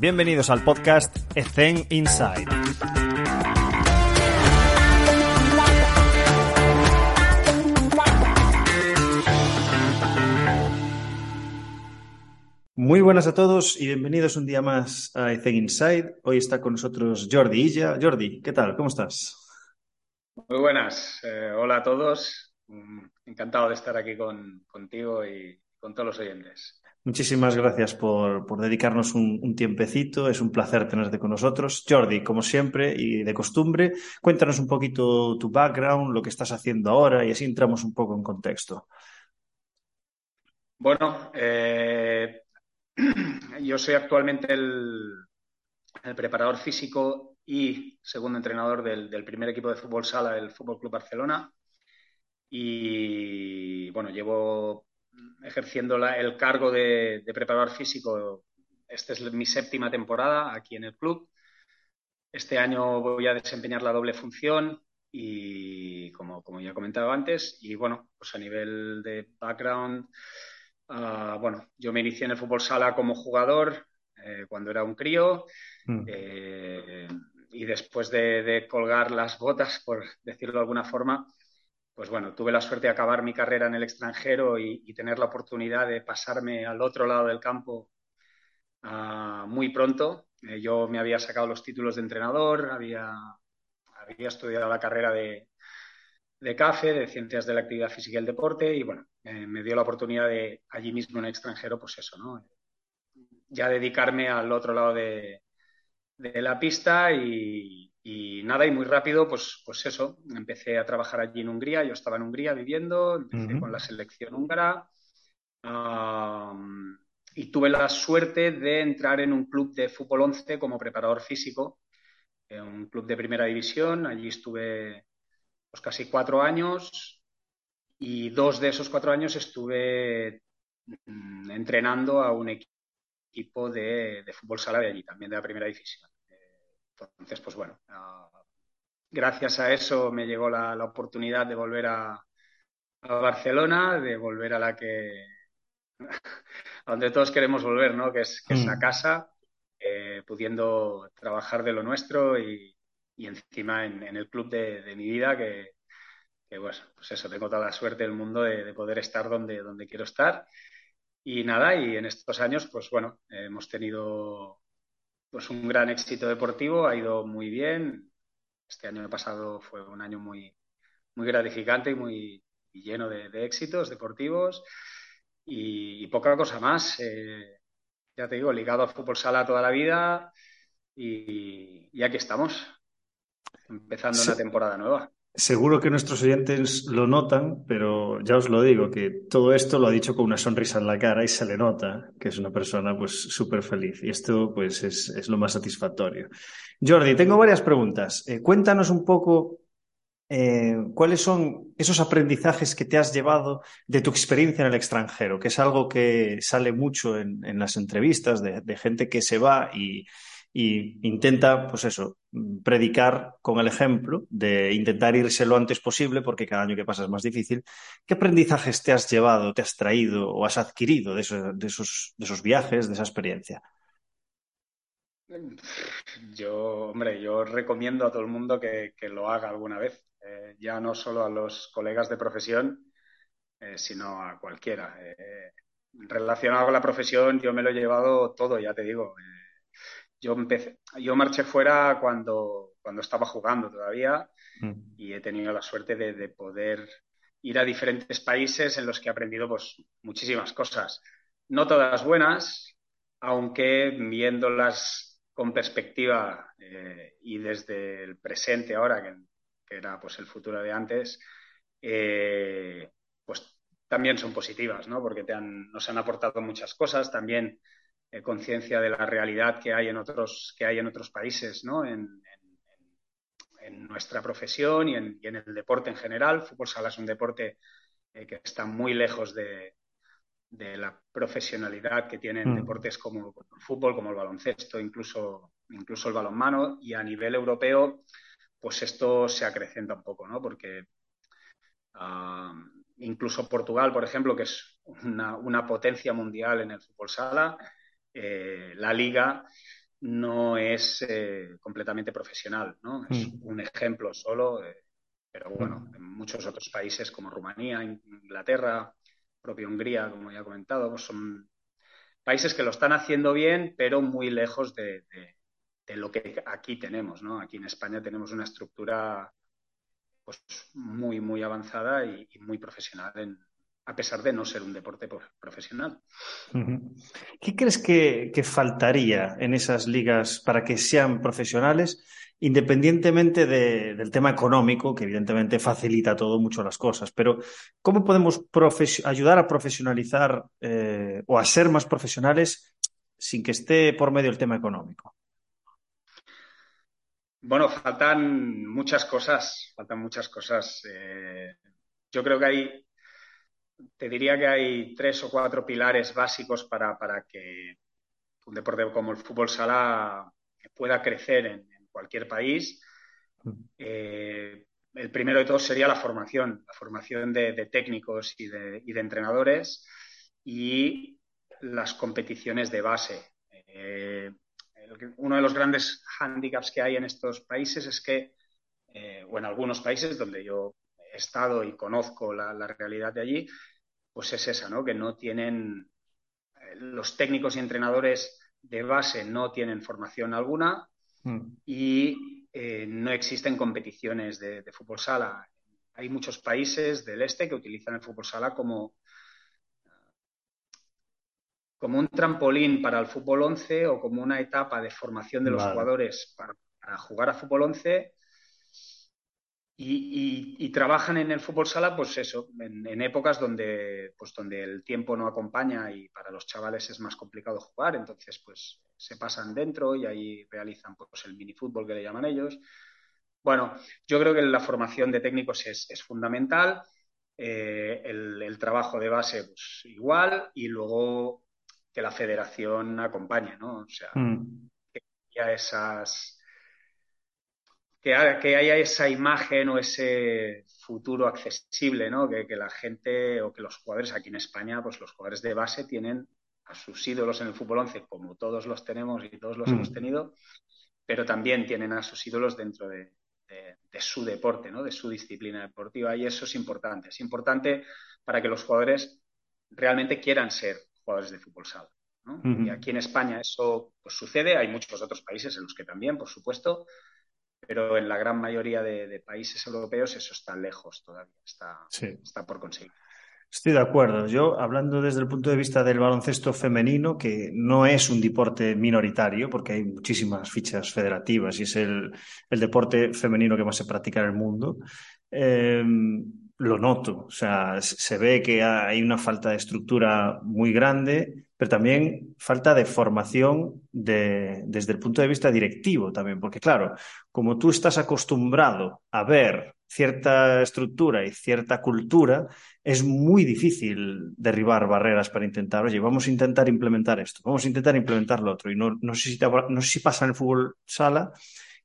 Bienvenidos al podcast Ethen Inside. Muy buenas a todos y bienvenidos un día más a Ethen Inside. Hoy está con nosotros Jordi Illa. Jordi, ¿qué tal? ¿Cómo estás? Muy buenas. Eh, hola a todos. Mm, Encantado de estar aquí con, contigo y con todos los oyentes. Muchísimas gracias por, por dedicarnos un, tiempecito. Es un placer tenerte con nosotros. Jordi, como siempre y de costumbre, cuéntanos un poquito tu background, lo que estás haciendo ahora y así entramos un poco en contexto. Bueno, eh, yo soy actualmente el, el preparador físico y segundo entrenador del, del primer equipo de fútbol sala del Fútbol Club Barcelona. Y bueno, llevo ejerciendo la- el cargo de, de preparador físico. Esta es mi séptima temporada aquí en el club. Este año voy a desempeñar la doble función y como, como ya he comentado antes, y bueno, pues a nivel de background, ah, bueno, yo me inicié en el fútbol sala como jugador eh, cuando era un crío Mm. eh, y después de, de colgar las botas, por decirlo de alguna forma, pues bueno, tuve la suerte de acabar mi carrera en el extranjero y, tener la oportunidad de pasarme al otro lado del campo ah, muy pronto. Eh, yo me había sacado los títulos de entrenador, había, había estudiado la carrera de, de CAFE, de Ciencias de la Actividad Física y el Deporte, y bueno, eh, me dio la oportunidad de allí mismo en el extranjero, pues eso, ¿no? Ya dedicarme al otro lado de, de la pista y, y nada, y muy rápido, pues, pues eso, empecé a trabajar allí en Hungría, yo estaba en Hungría viviendo, empecé con la selección húngara y tuve la suerte de entrar en un club de fútbol 11 como preparador físico, eh, un club de primera división, allí estuve pues casi cuatro años y dos de esos cuatro años estuve mm, entrenando a un equipo de, de fútbol sala de allí, también de la primera división. Entonces, pues bueno, ah, gracias a eso me llegó la, la oportunidad de volver a, a Barcelona, de volver a la que a donde todos queremos volver, ¿no? Que es, que es a Mm. casa, eh, pudiendo trabajar de lo nuestro y, y encima en, en el club de, de mi vida, que, que, bueno, pues eso, tengo toda la suerte del mundo de, de poder estar donde, donde quiero estar. Y nada, y en estos años, pues bueno, hemos tenido pues un gran éxito deportivo, ha ido muy bien. Este año pasado fue un año muy, muy gratificante y muy y lleno de, de éxitos deportivos y, y poca cosa más. Eh, ya te digo, ligado al fútbol sala toda la vida y, y aquí estamos, empezando una temporada nueva. Seguro que nuestros oyentes lo notan, pero ya os lo digo, que todo esto lo ha dicho con una sonrisa en la cara y se le nota que es una persona pues súper feliz. Y esto pues es, es lo más satisfactorio. Jordi, tengo varias preguntas. Eh, cuéntanos un poco eh, cuáles son esos aprendizajes que te has llevado de tu experiencia en el extranjero, que es algo que sale mucho en, las entrevistas de gente que se va y, y intenta, pues eso, predicar con el ejemplo de intentar irse lo antes posible porque cada año que pasa es más difícil. ¿Qué aprendizajes te has llevado, te has traído o has adquirido de, eso- de esos, viajes, de esa experiencia? Yo, hombre, yo recomiendo a todo el mundo que, que lo haga alguna vez, Eh, ya no solo a los colegas de profesión, eh, sino a cualquiera. Eh, relacionado con la profesión, yo me lo he llevado todo, ya te digo. Yo empecé, yo marché fuera cuando, cuando estaba jugando todavía Mm. y he tenido la suerte de, de poder ir a diferentes países en los que he aprendido pues, muchísimas cosas. No todas buenas, aunque viéndolas con perspectiva eh, y desde el presente ahora, que, que era pues, el futuro de antes, eh, pues también son positivas, ¿no? Porque te han, nos han aportado muchas cosas, también conciencia de la realidad que hay en otros, que hay en otros países, ¿no? En, en nuestra profesión y en, el deporte en general. fútbol sala es un deporte eh, que está muy lejos de, la profesionalidad que tienen mm. deportes como, el fútbol, como el baloncesto, incluso, incluso el balonmano. Y a nivel europeo, pues esto se acrecenta un poco, ¿no? Porque ah, incluso Portugal, por ejemplo, que es una, potencia mundial en el fútbol sala, eh, la liga no es eh, completamente profesional, ¿no? Es mm. un ejemplo solo, eh, pero bueno, en muchos otros países como Rumanía, Inglaterra, propia Hungría, como ya he comentado, son países que lo están haciendo bien, pero muy lejos de, lo que aquí tenemos, ¿no? Aquí en España tenemos una estructura pues muy, muy avanzada y muy profesional en, a pesar de no ser un deporte profesional. ¿Qué crees que, faltaría en esas ligas para que sean profesionales, independientemente del tema económico, que evidentemente facilita todo mucho las cosas? Pero ¿cómo podemos ayudar a profesionalizar eh, o a ser más profesionales sin que esté por medio el tema económico? Bueno, faltan muchas cosas, faltan muchas cosas. Eh, yo creo que hay te diría que hay tres o cuatro pilares básicos para, que un deporte como el fútbol sala pueda crecer en, cualquier país. Eh, el primero de todos sería la formación, la formación de, técnicos y de, entrenadores y las competiciones de base. Eh, uno de los grandes hándicaps que hay en estos países es que, eh, o en algunos países donde yo he estado y conozco la, realidad de allí, pues es esa, ¿no? Que no tienen, eh, los técnicos y entrenadores de base no tienen formación alguna mm. y eh, no existen competiciones de, fútbol sala. Hay muchos países del este que utilizan el fútbol sala como, como un trampolín para el fútbol 11 o como una etapa de formación de los jugadores para, para, jugar a fútbol 11 y, trabajan en el fútbol sala, pues eso, en, épocas donde, pues donde el tiempo no acompaña y para los chavales es más complicado jugar, entonces pues se pasan dentro y ahí realizan pues el minifútbol que le llaman ellos. Bueno, yo creo que la formación de técnicos es, fundamental, eh, el, trabajo de base pues igual y luego que la federación acompañe, ¿no? O sea, mm. que haya esas que, haya esa imagen o ese futuro accesible, ¿no? Que, la gente o que los jugadores aquí en España, pues los jugadores de base tienen a sus ídolos en el fútbol 11, como todos los tenemos y todos los hemos mm. tenido, pero también tienen a sus ídolos dentro de, su deporte, ¿no? de su disciplina deportiva, y eso es importante. Es importante para que los jugadores realmente quieran ser jugadores de fútbol sala. Y aquí en España eso pues, sucede, hay muchos otros países en los que también, por supuesto, pero en la gran mayoría de, países europeos eso está lejos todavía, está, está por conseguir. Estoy de acuerdo. Yo, hablando desde el punto de vista del baloncesto femenino, que no es un deporte minoritario, porque hay muchísimas fichas federativas y es el, deporte femenino que más se practica en el mundo, eh, lo noto. O sea, se ve que hay una falta de estructura muy grande, pero también falta de formación desde el punto de vista directivo también, porque claro, como tú estás acostumbrado a ver cierta estructura y cierta cultura, es muy difícil derribar barreras para intentar, oye, vamos a intentar implementar esto, vamos a intentar implementar lo otro. Y no, no, sé, si no sé si pasa en el fútbol sala,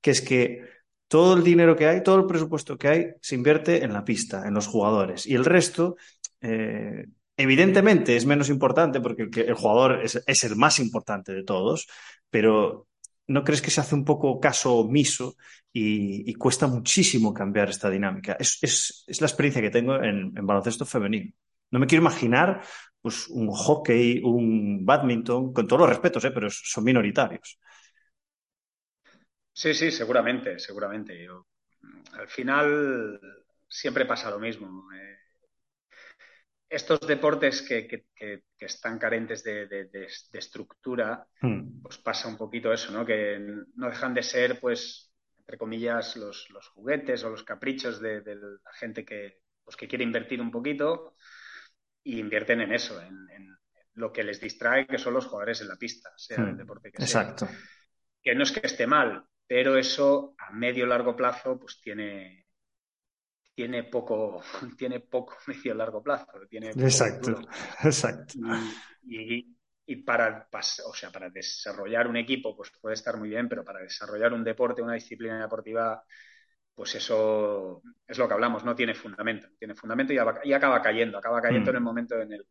que es que todo el dinero que hay, todo el presupuesto que hay, se invierte en la pista, en los jugadores. Y el resto, eh, evidentemente, es menos importante porque el, jugador es, el más importante de todos, pero ¿no crees que se hace un poco caso omiso y, cuesta muchísimo cambiar esta dinámica? Es, la experiencia que tengo en, baloncesto femenino. No me quiero imaginar pues, un hockey, un badminton, con todos los respetos, ¿eh? pero son minoritarios. Sí, sí, seguramente, seguramente. al final siempre pasa lo mismo. Eh. Estos deportes que, están carentes de, estructura, hmm. pues pasa un poquito eso, ¿no? Que no dejan de ser, pues, entre comillas, los, juguetes o los caprichos de, la gente que, pues, que quiere invertir un poquito y invierten en eso, en, lo que les distrae, que son los jugadores en la pista, sea el hmm. deporte que Exacto. Que no es que esté mal, pero eso a medio largo plazo pues tiene, tiene poco, tiene poco medio largo plazo. Tiene exacto, exacto. Y, y, para, o sea, para desarrollar un equipo, pues puede estar muy bien, pero para desarrollar un deporte, una disciplina deportiva, pues eso es lo que hablamos, no tiene fundamento. tiene fundamento y, acaba cayendo, acaba cayendo en el mm. momento en el,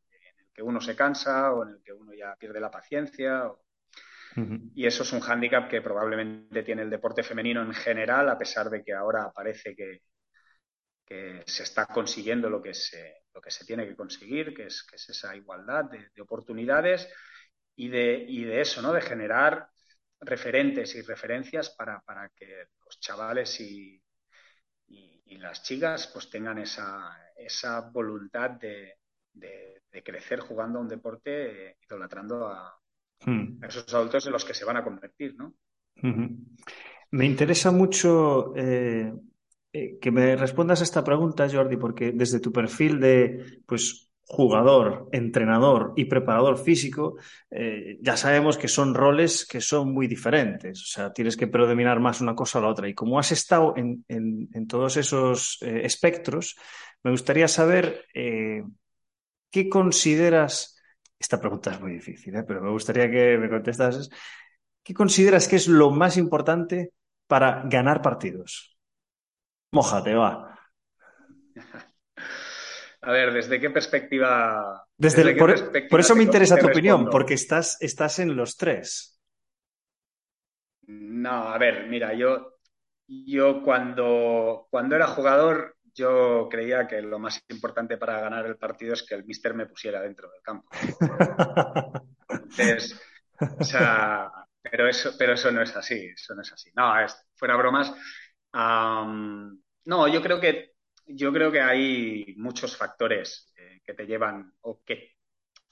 que uno se cansa o en el que uno ya pierde la paciencia. Y eso es un hándicap que probablemente tiene el deporte femenino en general, a pesar de que ahora parece que, que se está consiguiendo lo que se, lo que se tiene que conseguir, que es, que es esa igualdad de, oportunidades y de, y de, eso, ¿no? De generar referentes y referencias para, para que los chavales y, y, las chicas pues tengan esa, esa voluntad de, de, crecer jugando a un deporte, eh, idolatrando a, hmm. a, esos adultos en los que se van a convertir, ¿no? Me interesa mucho eh, eh, que me respondas a esta pregunta, Jordi, porque desde tu perfil de pues, jugador, entrenador y preparador físico, eh, ya sabemos que son roles que son muy diferentes. O sea, tienes que predominar más una cosa o la otra. Y como has estado en, todos esos eh, espectros, me gustaría saber qué consideras. Esta pregunta es muy difícil, pero me gustaría que me contestases. ¿Qué consideras que es lo más importante para ganar partidos? Mójate, va. A ver, ¿desde qué perspectiva? Desde, por, eso me interesa tu opinión, porque estás, estás en los tres. No, a ver, mira, yo, yo cuando, cuando era jugador, yo creía que lo más importante para ganar el partido es que el mister me pusiera dentro del campo. Entonces, o sea, pero eso, pero eso no es así, eso no es así. No, es, fuera bromas no, yo creo que yo creo que hay muchos factores eh, que te llevan o que,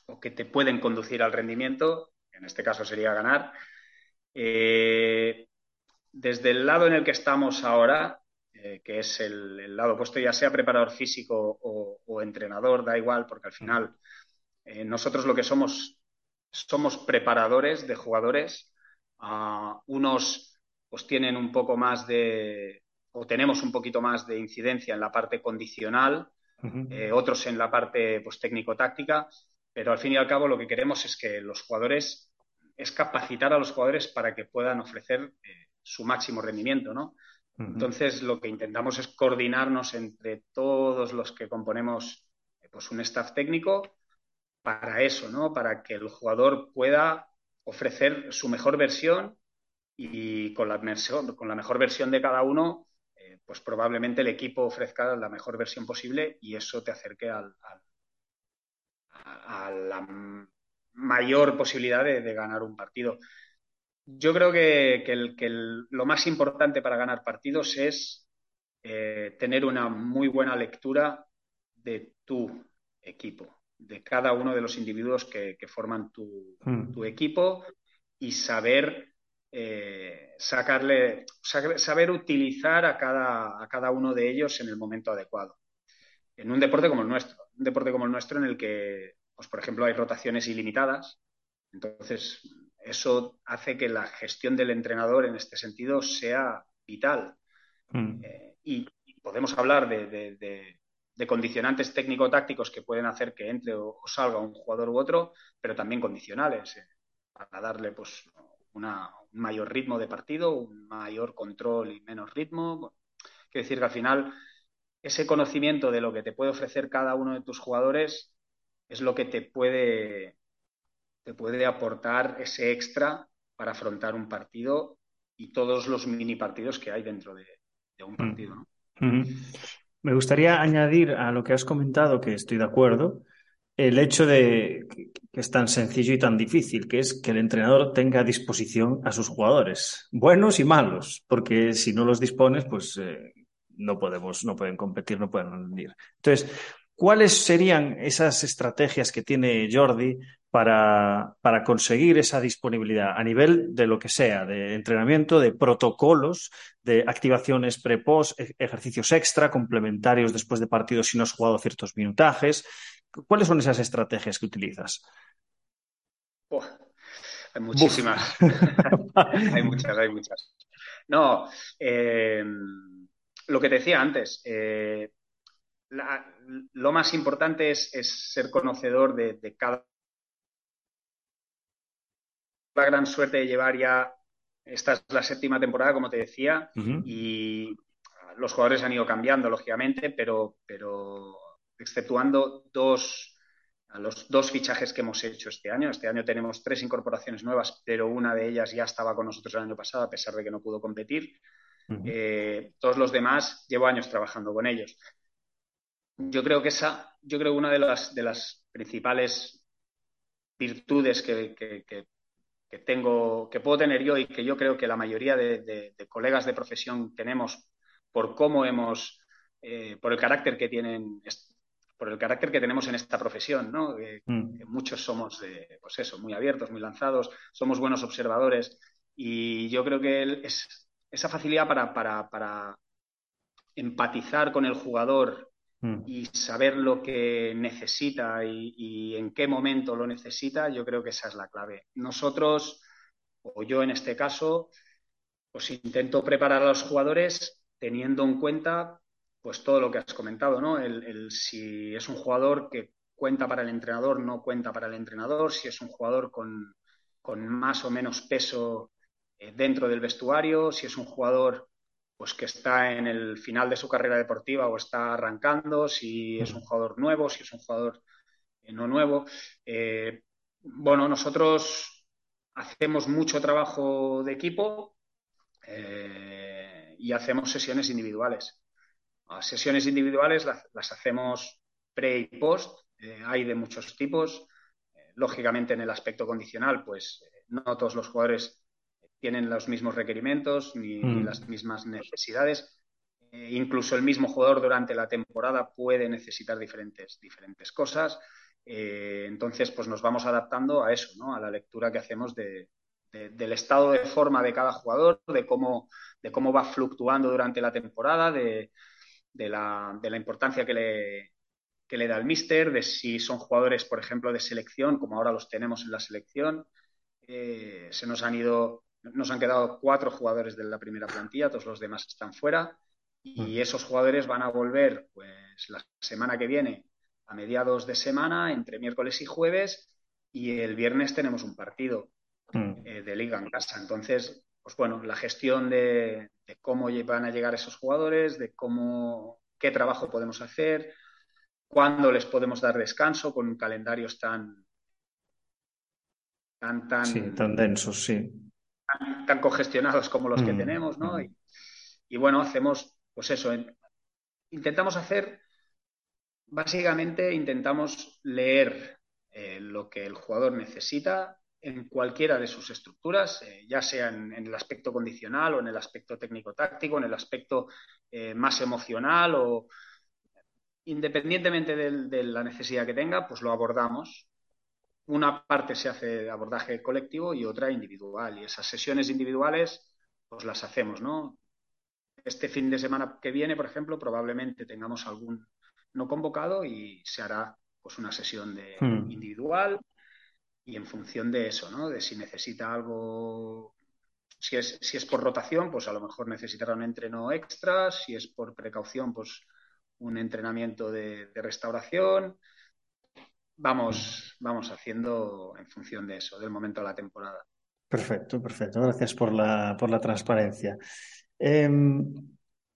o que te pueden conducir al rendimiento. En este caso sería ganar. Eh, desde el lado en el que estamos ahora, eh, que es el, lado opuesto, ya sea preparador físico o, entrenador, da igual, porque al final nosotros lo que somos somos preparadores de jugadores. Ah, unos pues tienen un poco más de, o tenemos un poquito más de incidencia en la parte condicional, eh, otros en la parte pues, técnico-táctica, pero al fin y al cabo lo que queremos es que los jugadores, es capacitar a los jugadores para que puedan ofrecer eh, su máximo rendimiento, ¿no? Entonces lo que intentamos es coordinarnos entre todos los que componemos eh, pues, un staff técnico para eso, ¿no? Para que el jugador pueda ofrecer su mejor versión y con la, con la mejor versión de cada uno, eh, pues probablemente el equipo ofrezca la mejor versión posible y eso te acerque al, a, la mayor posibilidad de, ganar un partido. Yo creo que, lo más importante para ganar partidos es eh, tener una muy buena lectura de tu equipo, de cada uno de los individuos que, forman tu, hmm. tu, equipo y saber eh, sacarle, saber utilizar a cada, a cada uno de ellos en el momento adecuado. En un deporte como el nuestro, un deporte como el nuestro en el que, pues, por ejemplo, hay rotaciones ilimitadas, entonces eso hace que la gestión del entrenador en este sentido sea vital. Mm. Eh, y, podemos hablar de, condicionantes técnico-tácticos que pueden hacer que entre o, salga un jugador u otro, pero también condicionales, eh, para darle pues, una, un mayor ritmo de partido, un mayor control y menos ritmo. quiero decir que al final ese conocimiento de lo que te puede ofrecer cada uno de tus jugadores es lo que te puede, te puede aportar ese extra para afrontar un partido y todos los mini partidos que hay dentro de, un mm. partido. Me gustaría añadir a lo que has comentado, que estoy de acuerdo, el hecho de que es tan sencillo y tan difícil, que es que el entrenador tenga a disposición a sus jugadores, buenos y malos, porque si no los dispones, pues eh, no podemos, no pueden competir, no pueden rendir. Entonces, ¿cuáles serían esas estrategias que tiene Jordi para, para conseguir esa disponibilidad a nivel de lo que sea, de entrenamiento, de protocolos, de activaciones pre-post, e-, ejercicios extra, complementarios después de partidos si no has jugado ciertos minutajes? ¿Cuáles son esas estrategias que utilizas? hay muchísimas. hay muchas, hay muchas. No, eh, lo que te decía antes, eh, lo más importante es, ser conocedor de, cada la gran suerte de llevar ya, esta es la séptima temporada, como te decía, y los jugadores han ido cambiando, lógicamente, pero, pero exceptuando dos, los dos fichajes que hemos hecho este año. Este año tenemos tres incorporaciones nuevas, pero una de ellas ya estaba con nosotros el año pasado, a pesar de que no pudo competir. Eh, todos los demás llevo años trabajando con ellos. Yo creo que esa, yo creo una de las, de las principales virtudes que, que, tengo, que puedo tener yo y que yo creo que la mayoría de, colegas de profesión tenemos por cómo hemos, eh, por el carácter que tienen por el carácter que tenemos en esta profesión, ¿no? Mm. muchos somos, pues eso, muy abiertos, muy lanzados, somos buenos observadores y yo creo que es, esa facilidad para, empatizar con el jugador mm. y saber lo que necesita y, en qué momento lo necesita, yo creo que esa es la clave. Nosotros, o yo en este caso, pues intento preparar a los jugadores teniendo en cuenta pues todo lo que has comentado, ¿no? El, si es un jugador que cuenta para el entrenador, no cuenta para el entrenador, si es un jugador con, más o menos peso eh, dentro del vestuario, si es un jugador pues que está en el final de su carrera deportiva o está arrancando, si es un jugador nuevo, si es un jugador eh, no nuevo. Eh, bueno, nosotros hacemos mucho trabajo de equipo y hacemos sesiones individuales sesiones individuales las, hacemos pre y post, eh, hay de muchos tipos. Eh, lógicamente, en el aspecto condicional, pues eh, no todos los jugadores tienen los mismos requerimientos ni, mm. las mismas necesidades. incluso el mismo jugador durante la temporada puede necesitar diferentes, diferentes cosas. entonces, pues nos vamos adaptando a eso, ¿no? a la lectura que hacemos de, del estado de forma de cada jugador, de cómo, de cómo va fluctuando durante la temporada, de, de la, de la importancia que le, que le da el míster, de si son jugadores, por ejemplo, de selección, como ahora los tenemos en la selección. Eh, se nos han ido, nos han quedado cuatro jugadores de la primera plantilla, todos los demás están fuera. Y mm. esos jugadores van a volver pues la semana que viene, a mediados de semana, entre miércoles y jueves, y el viernes tenemos un partido mm. eh, de liga en casa. Entonces, pues bueno, la gestión de, cómo van a llegar esos jugadores, de cómo, qué trabajo podemos hacer, cuándo les podemos dar descanso con calendarios tan tan tan, tan densos, sí. Tan, congestionados como los que mm, tenemos, ¿no? Mm. Y, bueno, hacemos, pues eso, intentamos hacer, básicamente intentamos leer eh, lo que el jugador necesita en cualquiera de sus estructuras, eh, ya sea en, el aspecto condicional o en el aspecto técnico-táctico, en el aspecto eh, más emocional o independientemente de, la necesidad que tenga, pues lo abordamos. Una parte se hace de abordaje colectivo y otra individual. Y esas sesiones individuales, pues las hacemos, ¿no? Este fin de semana que viene, por ejemplo, probablemente tengamos algún no convocado y se hará pues una sesión de hmm. individual y en función de eso, ¿no? De si necesita algo, si es, si es por rotación, pues a lo mejor necesitará un entreno extra, si es por precaución, pues un entrenamiento de, restauración. Vamos, vamos haciendo en función de eso, del momento de la temporada. Perfecto, perfecto. Gracias por la, por la transparencia. Em,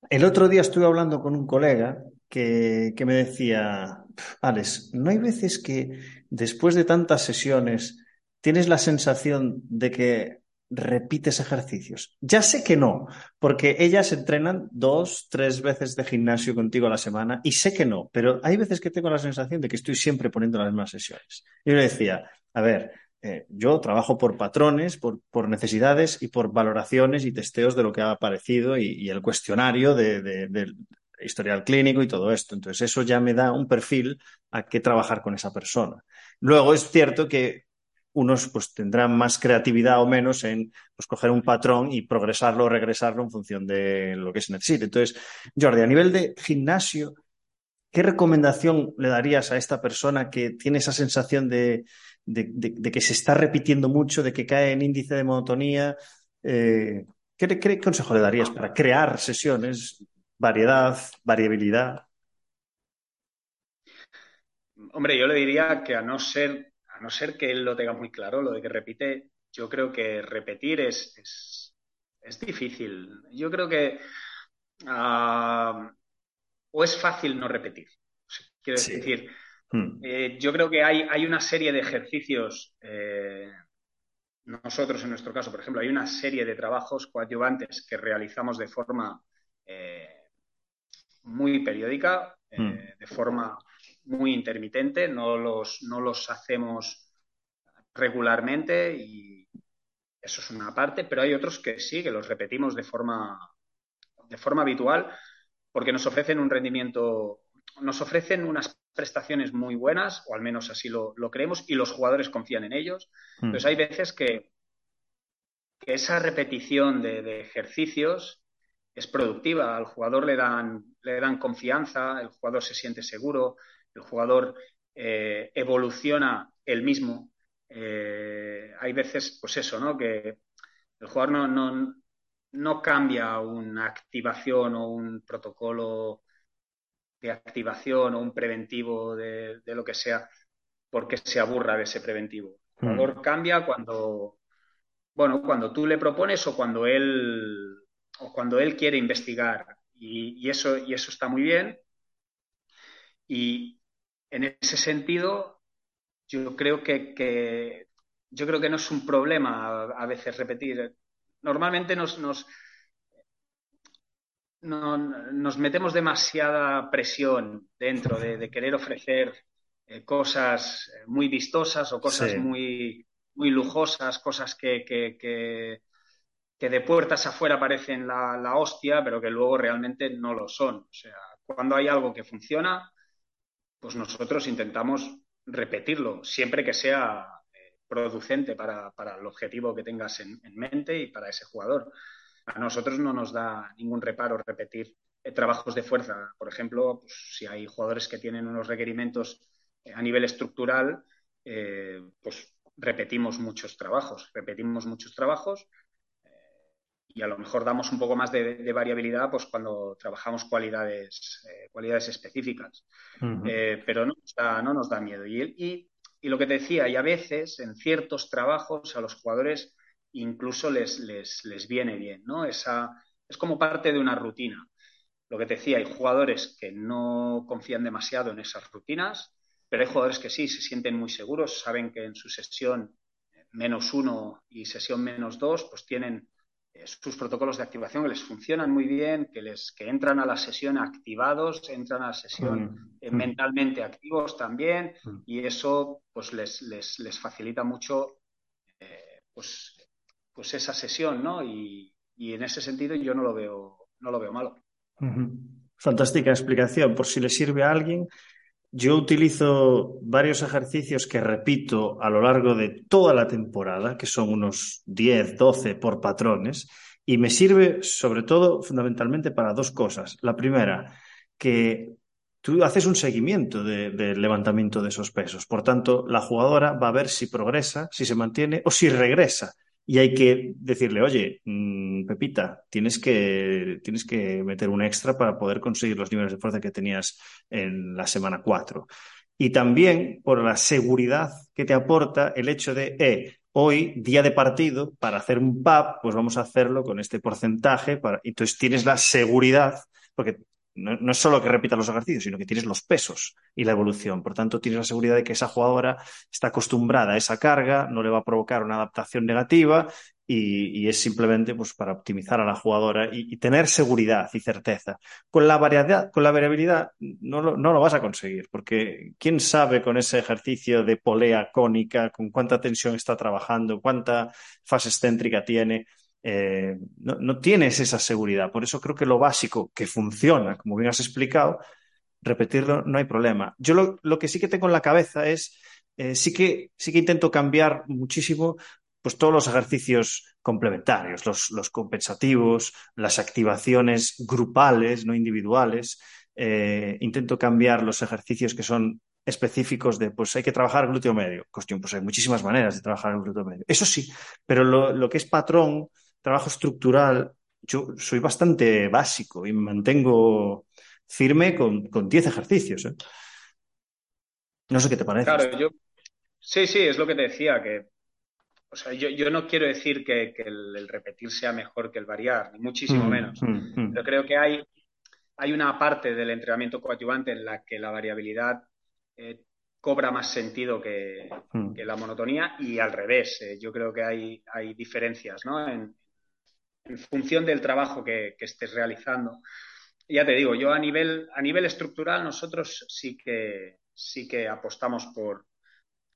el otro día estuve hablando con un colega que, que me decía, Alex, ¿no hay veces que después de tantas sesiones tienes la sensación de que repites ejercicios? Ya sé que no, porque ellas entrenan dos, tres veces de gimnasio contigo a la semana y sé que no, pero hay veces que tengo la sensación de que estoy siempre poniendo las mismas sesiones. Yo le decía, a ver, eh, yo trabajo por patrones, por, necesidades y por valoraciones y testeos de lo que ha aparecido y, el cuestionario de, historial clínico y todo esto. Entonces, eso ya me da un perfil a qué trabajar con esa persona. Luego, es cierto que unos pues tendrán más creatividad o menos en pues, coger un patrón y progresarlo o regresarlo en función de lo que se necesite. Entonces, Jordi, a nivel de gimnasio, ¿qué recomendación le darías a esta persona que tiene esa sensación de, que se está repitiendo mucho, de que cae en índice de monotonía. Eh, ¿qué, ¿Qué consejo le darías para crear sesiones? Variedad, variabilidad. Hombre, yo le diría que a no ser, a no ser que él lo tenga muy claro, lo de que repite, yo creo que repetir es, es, difícil. Yo creo que ah, o es fácil no repetir. Quiero decir, hmm. eh, yo creo que hay, hay, una serie de ejercicios, eh, nosotros en nuestro caso, por ejemplo, hay una serie de trabajos coadyuvantes que realizamos de forma eh, muy periódica, hmm. de forma muy intermitente, no los, no los hacemos regularmente y eso es una parte, pero hay otros que sí, que los repetimos de forma, de forma habitual porque nos ofrecen un rendimiento, nos ofrecen unas prestaciones muy buenas, o al menos así lo, creemos, y los jugadores confían en ellos. Hmm. Entonces hay veces que, esa repetición de, ejercicios es productiva, al jugador le dan, le dan confianza, el jugador se siente seguro, el jugador eh, evoluciona él mismo. Eh, hay veces, pues eso, ¿no? Que el jugador no, no, no cambia una activación o un protocolo de activación o un preventivo de, lo que sea porque se aburra de ese preventivo. El jugador cambia cuando, bueno, cuando tú le propones o cuando él, o cuando él quiere investigar. Y, eso, y eso está muy bien. Y en ese sentido, yo creo que, yo creo que no es un problema a veces repetir normalmente nos, nos, nos metemos demasiada presión dentro de, querer ofrecer eh, cosas muy vistosas o cosas muy, muy lujosas, cosas que, que, de puertas afuera parecen la, hostia, pero que luego realmente no lo son. O sea, cuando hay algo que funciona, pues nosotros intentamos repetirlo, siempre que sea producente para, el objetivo que tengas en, mente y para ese jugador. A nosotros no nos da ningún reparo repetir eh, trabajos de fuerza. Por ejemplo, pues, si hay jugadores que tienen unos requerimientos eh, a nivel estructural, eh, pues repetimos muchos trabajos, repetimos muchos trabajos y a lo mejor damos un poco más de, variabilidad pues cuando trabajamos cualidades, cualidades específicas. pero no nos, da, no nos da miedo. Y, y y lo que te decía, y a veces en ciertos trabajos a los jugadores incluso les, les, viene bien, ¿no? Esa, es como parte de una rutina. Lo que te decía, hay jugadores que no confían demasiado en esas rutinas, pero hay jugadores que sí, se sienten muy seguros, saben que en su sesión menos uno y sesión menos dos, pues tienen sus protocolos de activación que les funcionan muy bien, que, les, que entran a la sesión activados, entran a la sesión mm. Eh, mentalmente activos también, mm. y eso pues les, les, facilita mucho eh, pues, pues esa sesión, ¿no? Y, en ese sentido yo no lo veo, no lo veo malo. Fantástica explicación. Por si le sirve a alguien, yo utilizo varios ejercicios que repito a lo largo de toda la temporada, que son unos 10, 12 por patrones, y me sirve sobre todo fundamentalmente para dos cosas. La primera, que tú haces un seguimiento del levantamiento de esos pesos. Por tanto, la jugadora va a ver si progresa, si se mantiene o si regresa y hay que decirle, oye, mm, Pepita, tienes que, tienes que meter un extra para poder conseguir los niveles de fuerza que tenías en la semana 4. Y también por la seguridad que te aporta el hecho de, eh, hoy, día de partido, para hacer un PAP, pues vamos a hacerlo con este porcentaje. Para... Entonces tienes la seguridad, porque no, es solo que repitas los ejercicios, sino que tienes los pesos y la evolución. Por tanto, tienes la seguridad de que esa jugadora está acostumbrada a esa carga, no le va a provocar una adaptación negativa y, es simplemente pues, para optimizar a la jugadora y, tener seguridad y certeza. Con la, variedad, con la variabilidad no lo, no lo vas a conseguir, porque quién sabe con ese ejercicio de polea cónica, con cuánta tensión está trabajando, cuánta fase excéntrica tiene. Eh, no, tienes esa seguridad. Por eso creo que lo básico que funciona, como bien has explicado, repetirlo no hay problema. Yo lo, que sí que tengo en la cabeza es, eh, sí, que, sí que intento cambiar muchísimo pues todos los ejercicios complementarios, los, compensativos, las activaciones grupales, no individuales. Eh, intento cambiar los ejercicios que son específicos de, pues hay que trabajar glúteo medio. Cuestión, pues hay muchísimas maneras de trabajar el glúteo medio. Eso sí, pero lo, lo que es patrón, trabajo estructural, yo soy bastante básico y me mantengo firme con, con 10 ejercicios. ¿eh? No sé qué te parece. Claro, yo. Sí, sí, es lo que te decía, que. O sea, yo, yo no quiero decir que, que el, el, repetir sea mejor que el variar, ni muchísimo Mm, menos. mm, mm, Pero creo que hay, hay una parte del entrenamiento coadyuvante en la que la variabilidad eh, cobra más sentido que, mm. que, la monotonía y al revés. Eh, yo creo que hay, hay diferencias ¿no? en, en, función del trabajo que, que, estés realizando. Ya te digo, yo a nivel, a nivel estructural nosotros sí que, sí que apostamos por,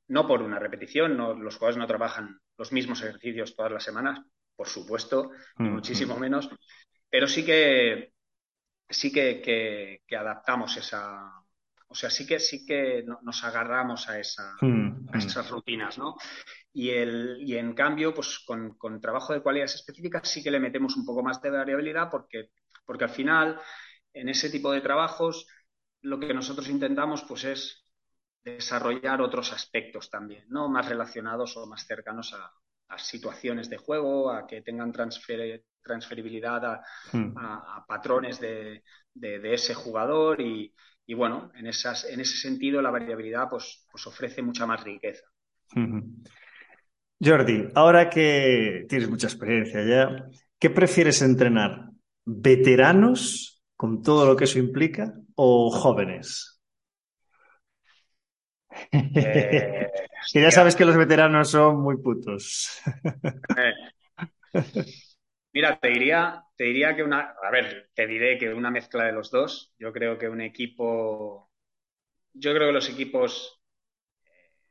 no por una repetición, no, los jugadores no trabajan los mismos ejercicios todas las semanas, por supuesto, Mm, muchísimo menos, pero sí que sí que, que, que adaptamos esa, o sea, sí que sí que no- nos agarramos a esa, Mm, a esas rutinas, ¿no? Y, el, y en cambio, pues con, con trabajo de cualidades específicas sí que le metemos un poco más de variabilidad porque, porque al final, en ese tipo de trabajos, lo que nosotros intentamos pues es desarrollar otros aspectos también, ¿no? Más relacionados o más cercanos a, a situaciones de juego, a que tengan transfer, transferibilidad a, Mm. a, a patrones de, de, de, ese jugador y, y bueno, en, esas, en, ese sentido la variabilidad pues, pues ofrece mucha más riqueza. Ujú. Jordi, ahora que tienes mucha experiencia ya, ¿qué prefieres entrenar? ¿Veteranos con todo lo que eso implica o jóvenes? Eh, Que ya sabes que los veteranos son muy putos. eh. Mira, te diría, te diría que una, a ver, te diré que una mezcla de los dos. Yo creo que un equipo, yo creo que los equipos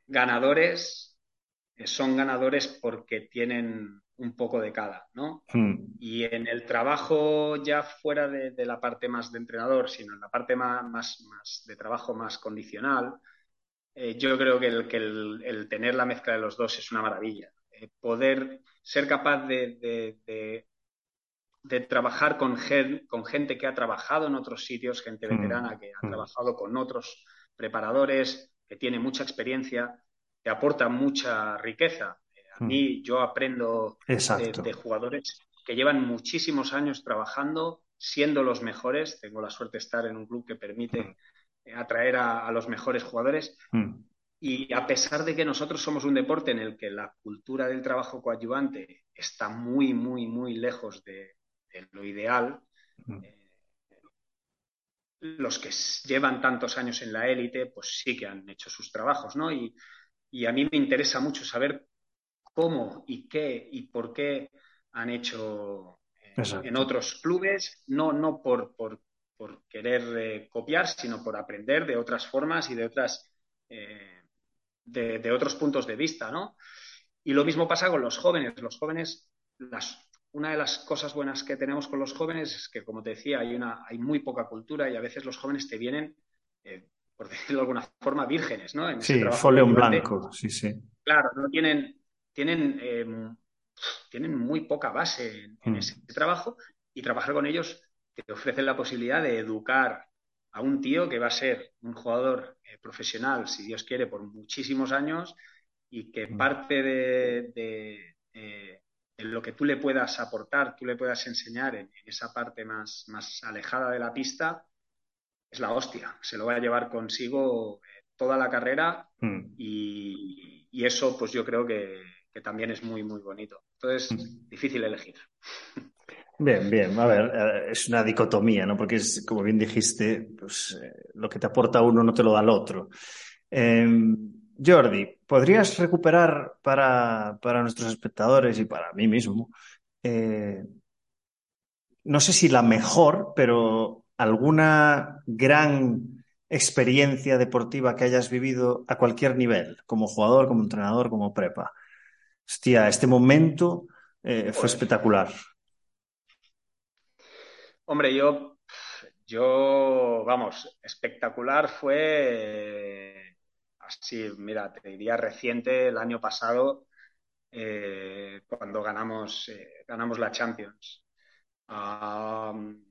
ganadores son ganadores porque tienen un poco de cada, ¿no? Hmm. Y en el trabajo ya fuera de, de, la parte más de entrenador, sino en la parte más, más, más de trabajo más condicional, eh, yo creo que, el, que el, el, tener la mezcla de los dos es una maravilla. Eh, poder ser capaz de, de, de, de trabajar con, gen, con, gente que ha trabajado en otros sitios, gente veterana que ha mm. trabajado con otros preparadores, que tiene mucha experiencia, te aporta mucha riqueza. A mí yo aprendo de, de, jugadores que llevan muchísimos años trabajando, siendo los mejores. Tengo la suerte de estar en un club que permite atraer a, a los mejores jugadores. Mm. Y a pesar de que nosotros somos un deporte en el que la cultura del trabajo coadyuvante está muy, muy, muy lejos de, de lo ideal, mm. eh, los que llevan tantos años en la élite, pues sí que han hecho sus trabajos, ¿no? Y, y a mí me interesa mucho saber cómo y qué y por qué han hecho eh, en otros clubes, no, no por, por, por querer eh, copiar, sino por aprender de otras formas y de, otras, eh, de, de, otros puntos de vista, ¿no? Y lo mismo pasa con los jóvenes. Los jóvenes, las, una de las cosas buenas que tenemos con los jóvenes es que, como te decía, hay, una, hay muy poca cultura y a veces los jóvenes te vienen, eh, por decirlo de alguna forma, vírgenes, ¿no? En sí, folio en blanco, sí, sí. Claro, no tienen, tienen, eh, tienen muy poca base en, Mm. ese trabajo y trabajar con ellos te ofrece la posibilidad de educar a un tío que va a ser un jugador eh, profesional, si Dios quiere, por muchísimos años y que Mm. parte de, de, eh, de, lo que tú le puedas aportar, tú le puedas enseñar en, en esa parte más, más, alejada de la pista, es la hostia. Se lo va a llevar consigo eh, toda la carrera mm. y, y, eso pues yo creo que, que, también es muy, muy bonito. Entonces, Mm. difícil elegir. Bien, bien. A ver, eh, es una dicotomía, ¿no? Porque es, como bien dijiste, pues eh, lo que te aporta uno no te lo da el otro. Eh, Jordi, ¿podrías recuperar para, para, nuestros espectadores y para mí mismo, eh, no sé si la mejor, pero alguna gran experiencia deportiva que hayas vivido a cualquier nivel, como jugador, como entrenador, como prepa? Hostia, este momento eh, fue espectacular. Hombre, yo, yo, vamos, espectacular fue así, mira, te diría reciente, el año pasado, eh, cuando ganamos, eh, ganamos la Champions. Um,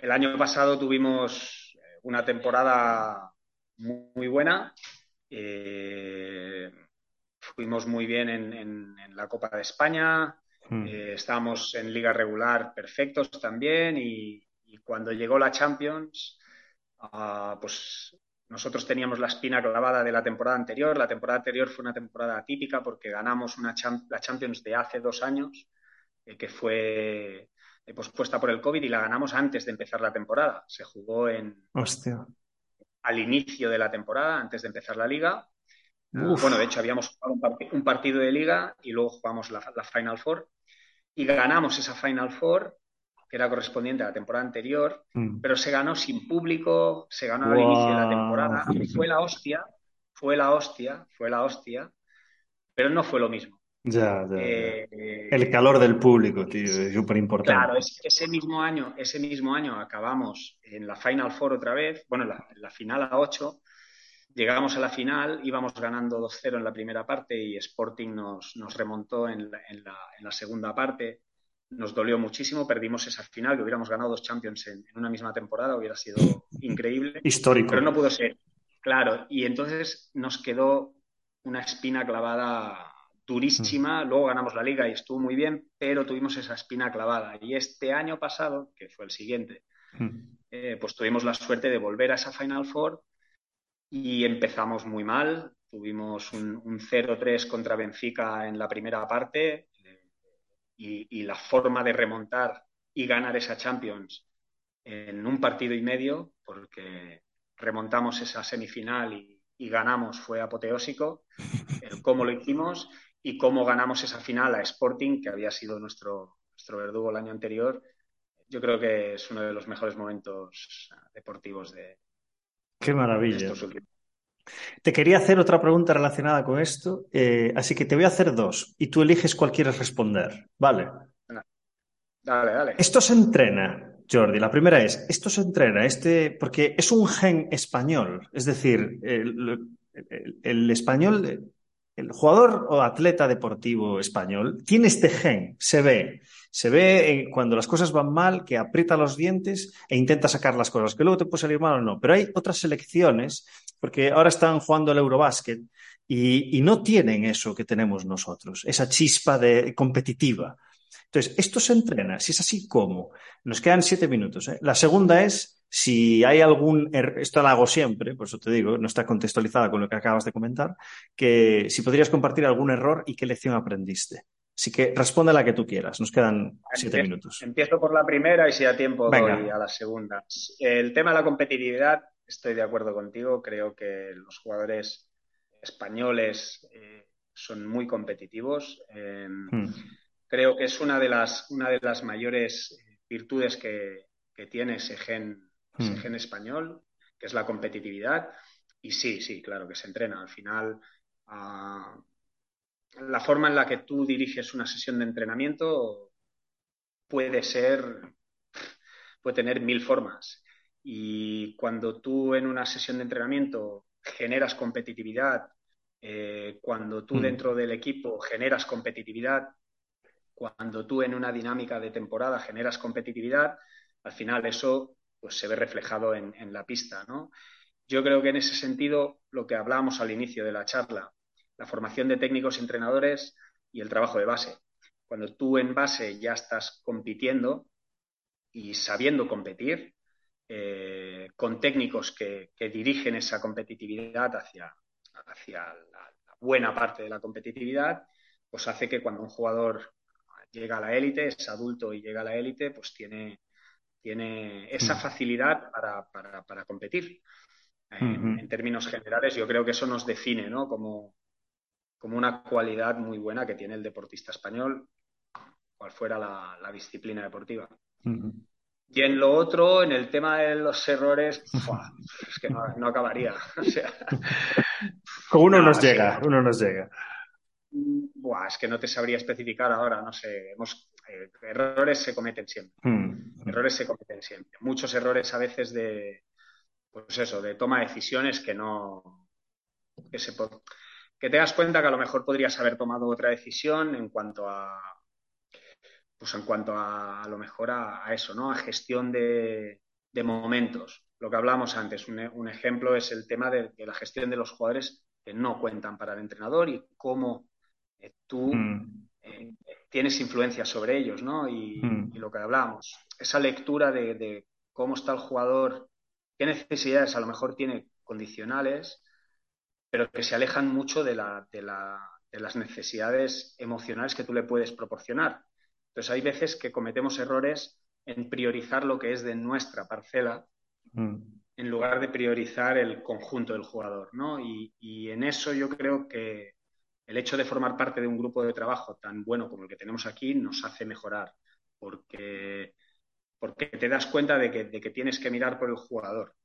el año pasado tuvimos una temporada muy, buena. Eh, fuimos muy bien en, la Copa de España, hmm. eh, estábamos en liga regular perfectos también y, cuando llegó la Champions, ah, pues nosotros teníamos la espina clavada de la temporada anterior. La temporada anterior fue una temporada atípica porque ganamos una la Champions de hace dos años, eh, que fue pospuesta por el COVID y la ganamos antes de empezar la temporada. Se jugó en al inicio de la temporada, antes de empezar la liga. Bueno, de hecho, habíamos jugado un, partido de liga y luego jugamos la, Final Four y ganamos esa Final Four, que era correspondiente a la temporada anterior, mm. pero se ganó sin público, se ganó al inicio de la temporada. Fue la hostia, fue la hostia, fue la hostia, pero no fue lo mismo. Ya, eh, el calor del público, tío, es súper importante. Claro, ese mismo año, ese mismo año acabamos en la Final Four otra vez, bueno, la, la final a 8, llegamos a la final, íbamos ganando 2-0 en la primera parte y Sporting nos, nos remontó en la, en, la, segunda parte. Nos dolió muchísimo, perdimos esa final, que hubiéramos ganado dos Champions en, en una misma temporada, hubiera sido increíble. Histórico. Pero no pudo ser. Claro, y entonces nos quedó una espina clavada durísima, mm. luego ganamos la liga y estuvo muy bien, pero tuvimos esa espina clavada. Y este año pasado, que fue el siguiente, mm. eh, pues tuvimos la suerte de volver a esa Final Four y empezamos muy mal. Tuvimos un, 0-3 contra Benfica en la primera parte eh, y, la forma de remontar y ganar esa Champions en un partido y medio, porque remontamos esa semifinal y, y ganamos, fue apoteósico. El cómo lo hicimos y cómo ganamos esa final a Sporting, que había sido nuestro, nuestro verdugo el año anterior, yo creo que es uno de los mejores momentos deportivos de. Qué maravilla. te quería hacer otra pregunta relacionada con esto, eh, así que te voy a hacer dos y tú eliges cuál quieres responder. Vale. Dale, dale. Esto se entrena, Jordi. La primera es, esto se entrena, este, porque es un gen español. Es decir, el español el jugador o atleta deportivo español tiene este gen, se ve. Se ve cuando las cosas van mal, que aprieta los dientes e intenta sacar las cosas, que luego te puede salir mal o no. Pero hay otras selecciones, porque ahora están jugando el Eurobásquet y, no tienen eso que tenemos nosotros, esa chispa de, competitiva. Entonces, esto se entrena. Si es así, ¿cómo? Nos quedan siete minutos. ¿eh? La segunda es si hay algún, er-, esto lo hago siempre, por eso te digo, no está contextualizada con lo que acabas de comentar, que si podrías compartir algún error y qué lección aprendiste. Así que responde la que tú quieras, nos quedan siete minutos. Empiezo por la primera y si a tiempo doy a la segunda. El tema de la competitividad, estoy de acuerdo contigo, creo que los jugadores españoles eh, son muy competitivos. Em, hmm. Creo que es una de las, una de las mayores virtudes que, que tiene ese gen ese hmm. gen español, que es la competitividad. Y sí, sí, claro que se entrena. Al final, ah, la forma en la que tú diriges una sesión de entrenamiento puede ser, puede tener mil formas. Y cuando tú en una sesión de entrenamiento generas competitividad, eh, cuando tú hmm. dentro del equipo generas competitividad, cuando tú en una dinámica de temporada generas competitividad, al final eso pues se ve reflejado en, la pista, ¿no? Yo creo que en ese sentido, lo que hablábamos al inicio de la charla, la formación de técnicos y entrenadores y el trabajo de base. Cuando tú en base ya estás compitiendo y sabiendo competir, eh, con técnicos que, dirigen esa competitividad hacia, hacia la, buena parte de la competitividad, pues hace que cuando un jugador llega a la élite, es adulto y llega a la élite, pues tiene, tiene esa mm. facilidad para, competir. En, términos generales, yo creo que eso nos define ¿no? como, como una cualidad muy buena que tiene el deportista español, cual fuera la, disciplina deportiva. Y en lo otro, en el tema de los errores, es que no, acabaría. O uno nos llega, uno nos llega. Buah, es que no te sabría especificar ahora, no sé. Hemos, eh, errores se cometen siempre. Hmm. Errores se cometen siempre. Muchos errores a veces de, pues eso, de toma de decisiones que no. Que, se, que te das cuenta que a lo mejor podrías haber tomado otra decisión en cuanto a. Pues en cuanto a, a lo mejor a, eso, ¿no? A gestión de, de momentos. Lo que hablábamos antes, un, ejemplo es el tema de, la gestión de los jugadores que no cuentan para el entrenador y cómo eh, tú mm. eh, tienes influencia sobre ellos, ¿no? Mm. Y, lo que hablábamos, esa lectura de, cómo está el jugador, qué necesidades a lo mejor tiene condicionales, pero que se alejan mucho de, de las necesidades emocionales que tú le puedes proporcionar. Entonces hay veces que cometemos errores en priorizar lo que es de nuestra parcela mm. en lugar de priorizar el conjunto del jugador, ¿no? Y, en eso yo creo que el hecho de formar parte de un grupo de trabajo tan bueno como el que tenemos aquí nos hace mejorar, porque, porque te das cuenta de que, de que tienes que mirar por el jugador.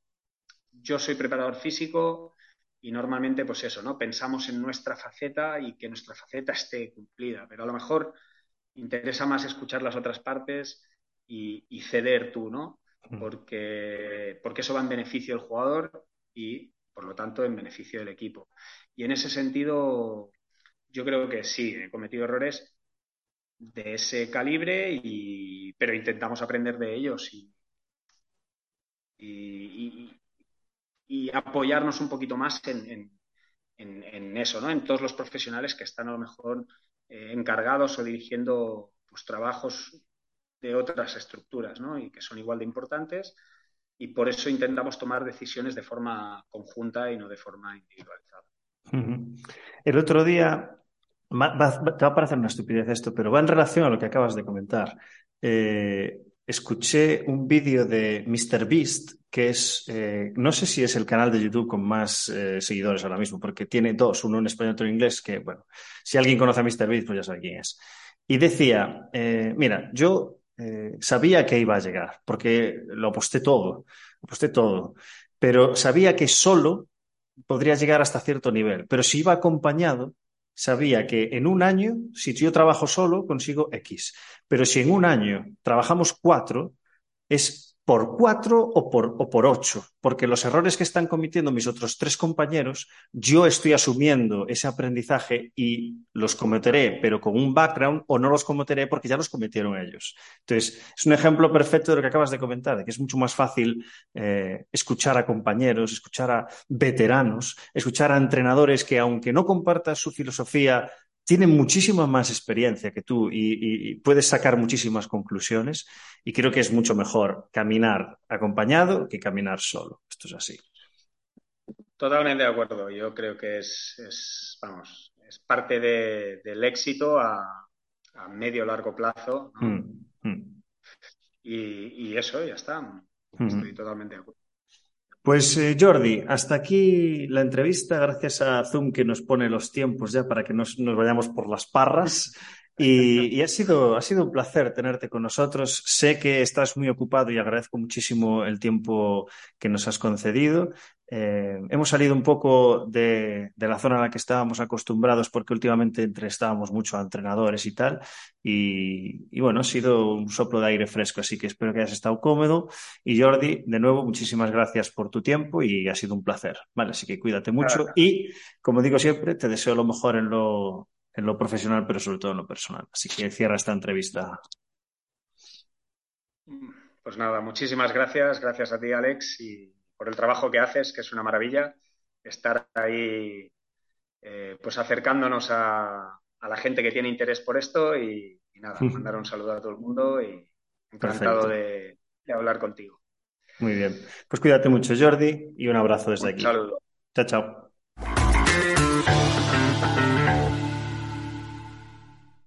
Yo soy preparador físico y normalmente, pues eso, ¿no? Pensamos en nuestra faceta y que nuestra faceta esté cumplida, pero a lo mejor interesa más escuchar las otras partes y, ceder tú, ¿no? Porque, porque eso va en beneficio del jugador y, por lo tanto, en beneficio del equipo. Y en ese sentido, yo creo que sí, he cometido errores de ese calibre, y, pero intentamos aprender de ellos y, y, apoyarnos un poquito más en, en, eso, ¿no? En todos los profesionales que están a lo mejor eh, encargados o dirigiendo pues, trabajos de otras estructuras ¿no? y que son igual de importantes y por eso intentamos tomar decisiones de forma conjunta y no de forma individualizada. El otro día, te va a parecer una estupidez esto, pero va en relación a lo que acabas de comentar. Eh, escuché un vídeo de Mr. Beast, que es, eh, no sé si es el canal de YouTube con más eh, seguidores ahora mismo, porque tiene dos, uno en español y otro en inglés, que bueno, si alguien conoce a Mr. Beast, pues ya sabe quién es. Y decía, mira, yo sabía que iba a llegar, porque lo aposté todo, aposté todo, pero sabía que solo podría llegar hasta cierto nivel, pero si iba acompañado, sabía que en un año, si yo trabajo solo, consigo X, pero si en un año trabajamos cuatro, es por cuatro o por, o por ocho, porque los errores que están cometiendo mis otros tres compañeros, yo estoy asumiendo ese aprendizaje y los cometeré, pero con un background, o no los cometeré porque ya los cometieron ellos. Entonces, es un ejemplo perfecto de lo que acabas de comentar, de que es mucho más fácil eh, escuchar a compañeros, escuchar a veteranos, escuchar a entrenadores que, aunque no compartas su filosofía, tiene muchísima más experiencia que tú y, puedes sacar muchísimas conclusiones y creo que es mucho mejor caminar acompañado que caminar solo. Esto es así. Totalmente de acuerdo. Yo creo que es, vamos, es parte del éxito a, a medio largo plazo. Mm, mm. Y, eso, ya está. Mm. Estoy totalmente de acuerdo. Pues eh, Jordi, hasta aquí la entrevista, gracias a Zoom que nos pone los tiempos ya para que nos, nos vayamos por las parras. Y, ha, sido, ha sido un placer tenerte con nosotros. Sé que estás muy ocupado y agradezco muchísimo el tiempo que nos has concedido. Eh, hemos salido un poco de, la zona en la que estábamos acostumbrados porque últimamente entrevistábamos mucho a entrenadores y tal. Y, bueno, ha sido un soplo de aire fresco, así que espero que hayas estado cómodo. Y Jordi, de nuevo, muchísimas gracias por tu tiempo y ha sido un placer. Vale, así que cuídate mucho y, como digo siempre, te deseo lo mejor en lo, en lo profesional, pero sobre todo en lo personal. Así que cierra esta entrevista. Pues nada, muchísimas gracias. Gracias a ti, Alex, y por el trabajo que haces, que es una maravilla. Estar ahí, eh, pues acercándonos a, la gente que tiene interés por esto y, nada, mandar un saludo a todo el mundo y encantado de, de, hablar contigo. Muy bien. Pues cuídate mucho, Jordi, y un abrazo desde aquí. Un saludo. Chao, chao.